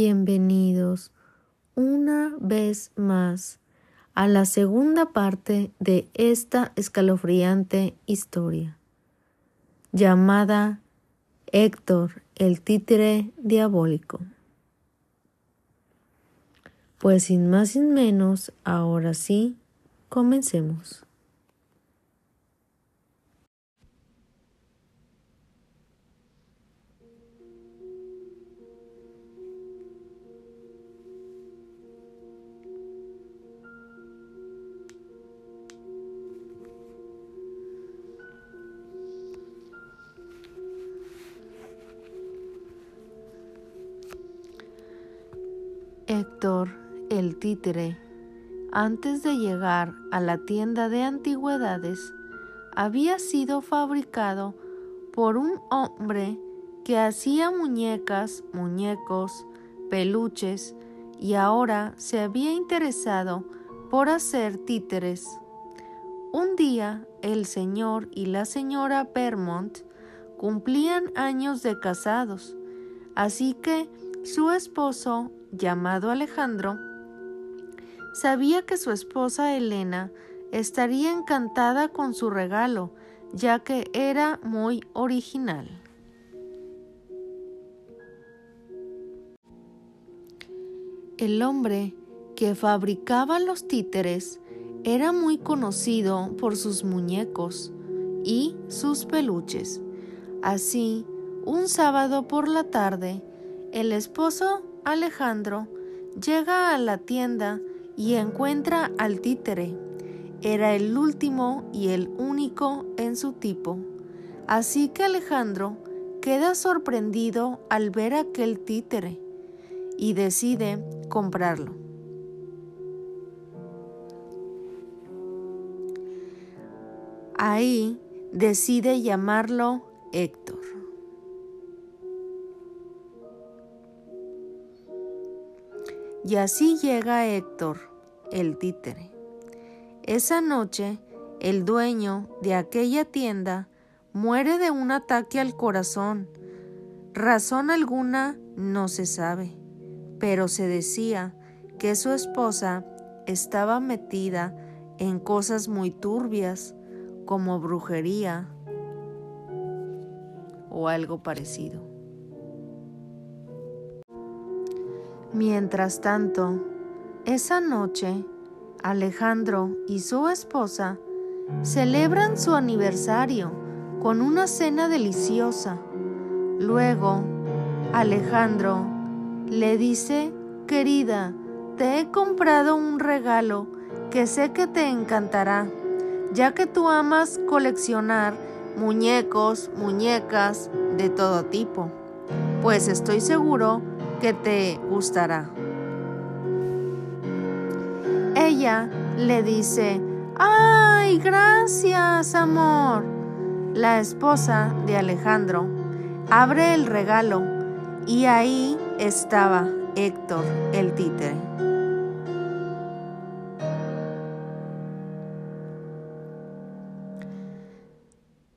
Bienvenidos una vez más a la segunda parte de esta escalofriante historia, llamada Héctor, el títere diabólico. Pues sin más sin menos, ahora sí, comencemos. Antes de llegar a la tienda de antigüedades, había sido fabricado por un hombre que hacía muñecas, muñecos, peluches y ahora se había interesado por hacer títeres. Un día el señor y la señora Permont cumplían años de casados, así que su esposo llamado Alejandro, sabía que su esposa Elena estaría encantada con su regalo, ya que era muy original. El hombre que fabricaba los títeres era muy conocido por sus muñecos y sus peluches. Así, un sábado por la tarde, el esposo Alejandro llega a la tienda y encuentra al títere. Era el último y el único en su tipo. Así que Alejandro queda sorprendido al ver aquel títere y decide comprarlo. Ahí decide llamarlo Héctor. Y así llega Héctor, el títere. Esa noche, el dueño de aquella tienda muere de un ataque al corazón. Razón alguna no se sabe, pero se decía que su esposa estaba metida en cosas muy turbias como brujería o algo parecido. Mientras tanto, esa noche, Alejandro y su esposa celebran su aniversario con una cena deliciosa. Luego, Alejandro le dice, querida, te he comprado un regalo que sé que te encantará, ya que tú amas coleccionar muñecos, muñecas de todo tipo. Pues estoy seguro que te gustará. Ella le dice, ¡ay, gracias, amor! La esposa de Alejandro abre el regalo y ahí estaba Héctor, el títere.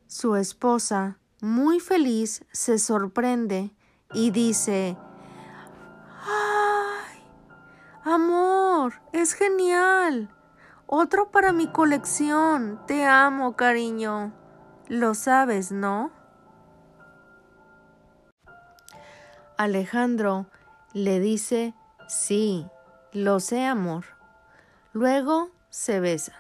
Su esposa, muy feliz, se sorprende y dice, Amor, es genial. Otro para mi colección. Te amo, cariño. Lo sabes, ¿no? Alejandro le dice, sí, lo sé, amor. Luego se besan.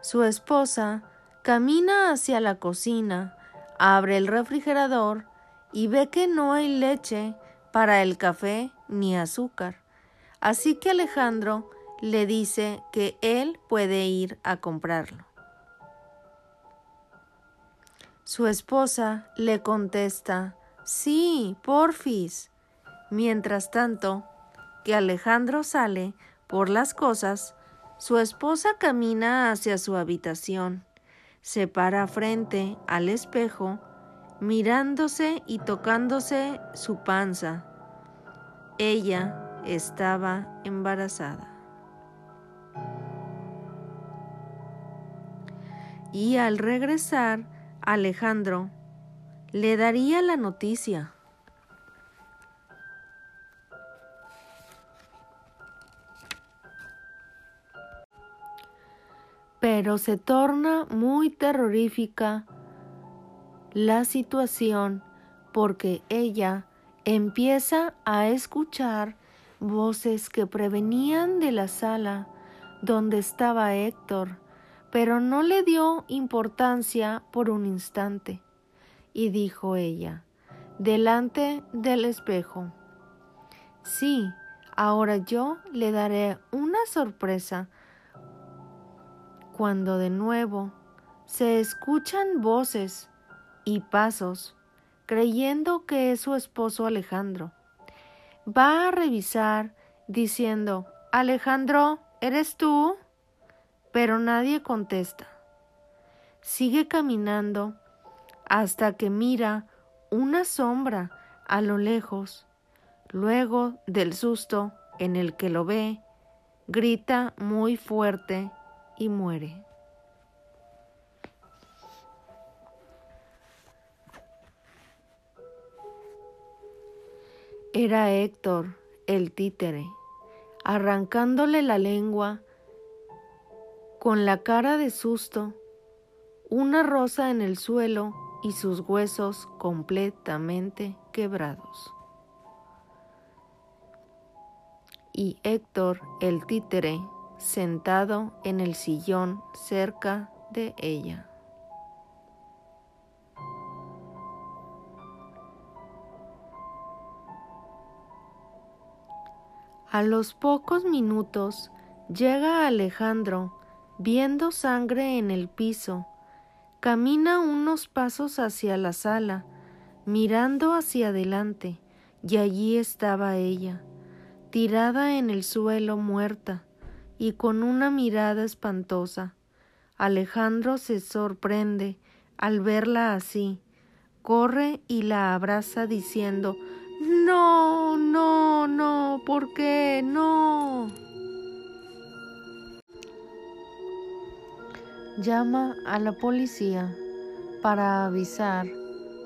Su esposa camina hacia la cocina, abre el refrigerador y ve que no hay leche para el café ni azúcar. Así que Alejandro le dice que él puede ir a comprarlo. Su esposa le contesta, sí, porfis. Mientras tanto, que Alejandro sale por las cosas, su esposa camina hacia su habitación, se para frente al espejo mirándose y tocándose su panza. Ella estaba embarazada. Y al regresar, Alejandro le daría la noticia. Pero se torna muy terrorífica la situación porque ella empieza a escuchar voces que prevenían de la sala donde estaba Héctor, pero no le dio importancia por un instante. Y dijo ella, delante del espejo, sí, ahora yo le daré una sorpresa. Cuando de nuevo se escuchan voces y pasos, creyendo que es su esposo Alejandro. Va a revisar diciendo, Alejandro, ¿eres tú? Pero nadie contesta. Sigue caminando hasta que mira una sombra a lo lejos. Luego del susto en el que lo ve, grita muy fuerte y muere. Era Héctor, el títere, arrancándole la lengua con la cara de susto, una rosa en el suelo y sus huesos completamente quebrados. Y Héctor, el títere, sentado en el sillón cerca de ella. A los pocos minutos llega Alejandro, viendo sangre en el piso, camina unos pasos hacia la sala, mirando hacia adelante, y allí estaba ella, tirada en el suelo muerta, y con una mirada espantosa. Alejandro se sorprende al verla así, corre y la abraza diciendo no, no, no, ¿por qué? No. Llama a la policía para avisar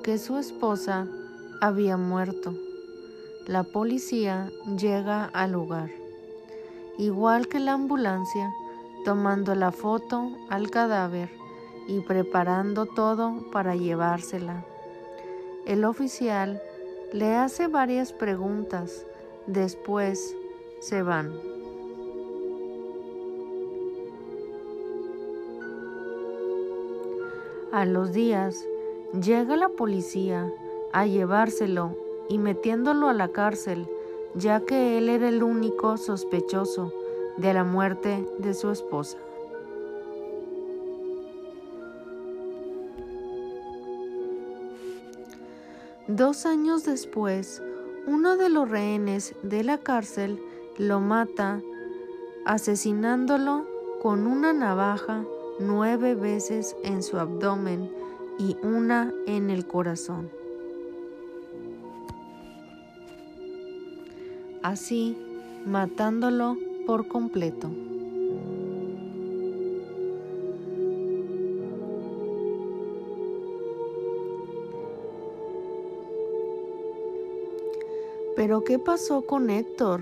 que su esposa había muerto. La policía llega al lugar, igual que la ambulancia, tomando la foto al cadáver y preparando todo para llevársela. El oficial le hace varias preguntas, después se van. A los días llega la policía a llevárselo y metiéndolo a la cárcel, ya que él era el único sospechoso de la muerte de su esposa. Dos años después, uno de los rehenes de la cárcel lo mata, asesinándolo con una navaja nueve veces en su abdomen y una en el corazón. Así, matándolo por completo. Pero ¿qué pasó con Héctor?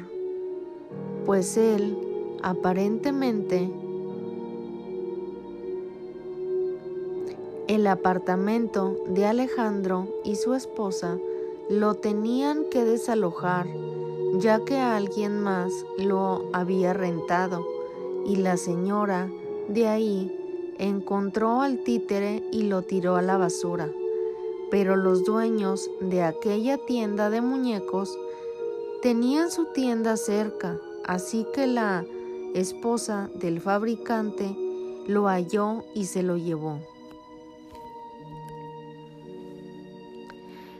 Pues él, aparentemente, el apartamento de Alejandro y su esposa lo tenían que desalojar ya que alguien más lo había rentado y la señora de ahí encontró al títere y lo tiró a la basura. Pero los dueños de aquella tienda de muñecos Tenían su tienda cerca, así que la esposa del fabricante lo halló y se lo llevó.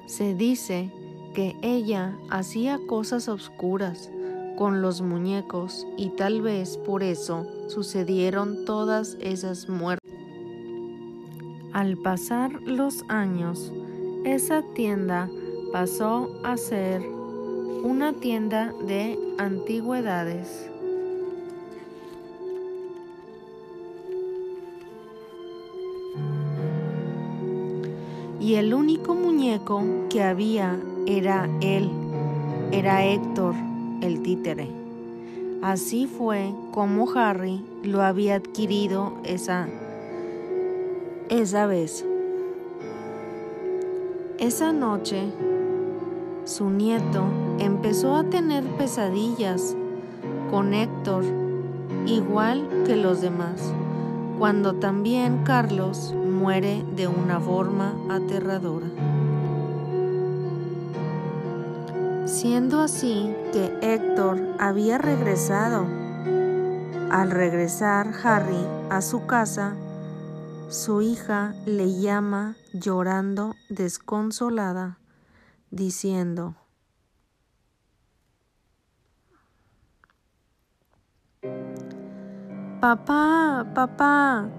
Se dice que ella hacía cosas oscuras con los muñecos y tal vez por eso sucedieron todas esas muertes. Al pasar los años, esa tienda pasó a ser una tienda de antigüedades. y el único muñeco que había era él, era Héctor, el títere. Así fue como Harry lo había adquirido esa, esa vez. Esa noche, su nieto empezó a tener pesadillas con Héctor, igual que los demás, cuando también Carlos muere de una forma aterradora. Siendo así que Héctor había regresado. Al regresar Harry a su casa, su hija le llama llorando desconsolada, diciendo, Papá, papá.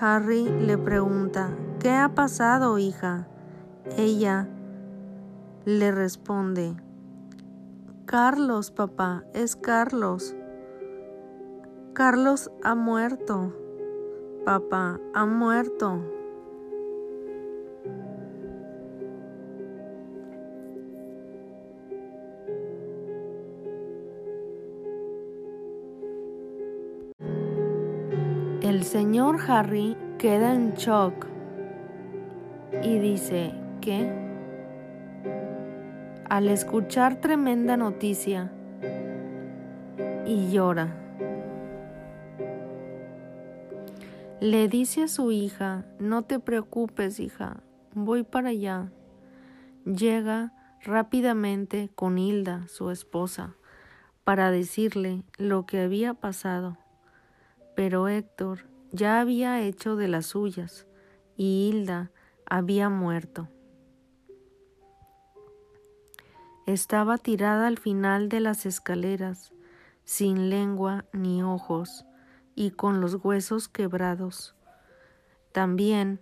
Harry le pregunta, ¿qué ha pasado, hija? Ella le responde, Carlos, papá, es Carlos. Carlos ha muerto. Papá, ha muerto. El señor Harry queda en shock y dice, ¿qué? al escuchar tremenda noticia y llora. Le dice a su hija, no te preocupes hija, voy para allá. Llega rápidamente con Hilda, su esposa, para decirle lo que había pasado. Pero Héctor ya había hecho de las suyas y Hilda había muerto. Estaba tirada al final de las escaleras, sin lengua ni ojos, y con los huesos quebrados. También,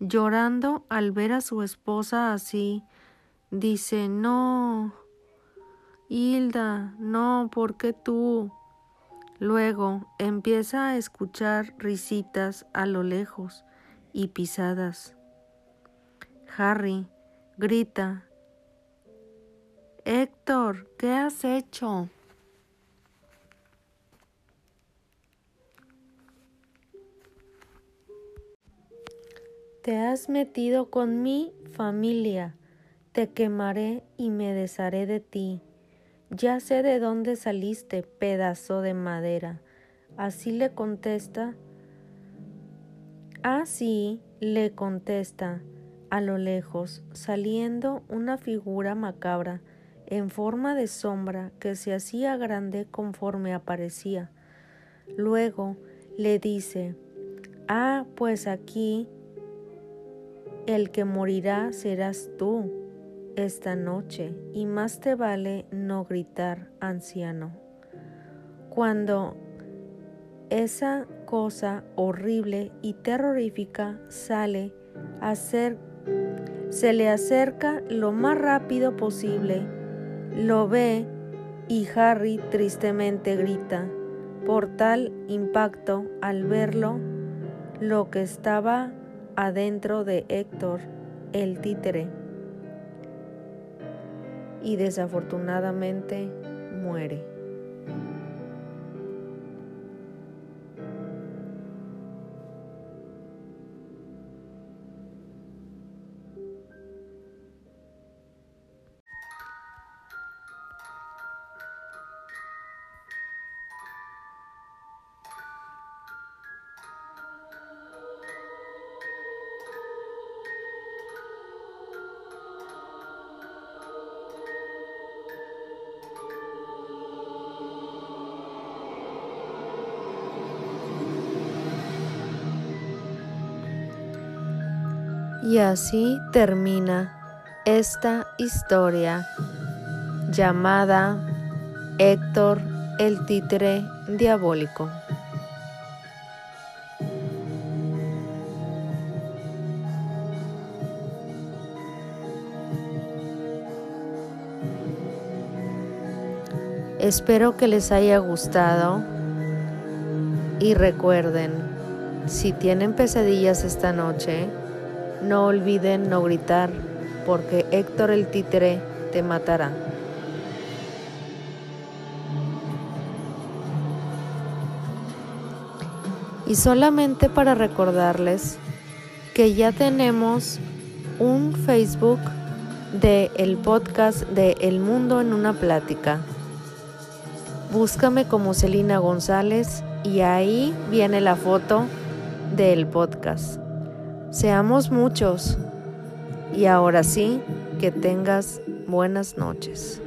llorando al ver a su esposa así, dice, no, Hilda, no, ¿por qué tú? Luego empieza a escuchar risitas a lo lejos y pisadas. Harry grita Héctor, ¿qué has hecho? Te has metido con mi familia, te quemaré y me desharé de ti. Ya sé de dónde saliste, pedazo de madera. Así le contesta. Así le contesta a lo lejos, saliendo una figura macabra en forma de sombra que se hacía grande conforme aparecía. Luego le dice, Ah, pues aquí el que morirá serás tú esta noche, y más te vale no gritar, anciano. Cuando esa cosa horrible y terrorífica sale se le acerca lo más rápido posible lo ve y Harry tristemente grita. Por tal impacto al verlo, lo que estaba adentro de Héctor, el títere, y desafortunadamente muere. Y así termina esta historia llamada Héctor el títere diabólico. Espero que les haya gustado y recuerden, si tienen pesadillas esta noche, No olviden no gritar, porque Héctor el títere te matará. Y solamente para recordarles que ya tenemos un Facebook de el podcast de El Mundo en una plática. Búscame como Celina González y ahí viene la foto del podcast. Seamos muchos y ahora sí, que tengas buenas noches.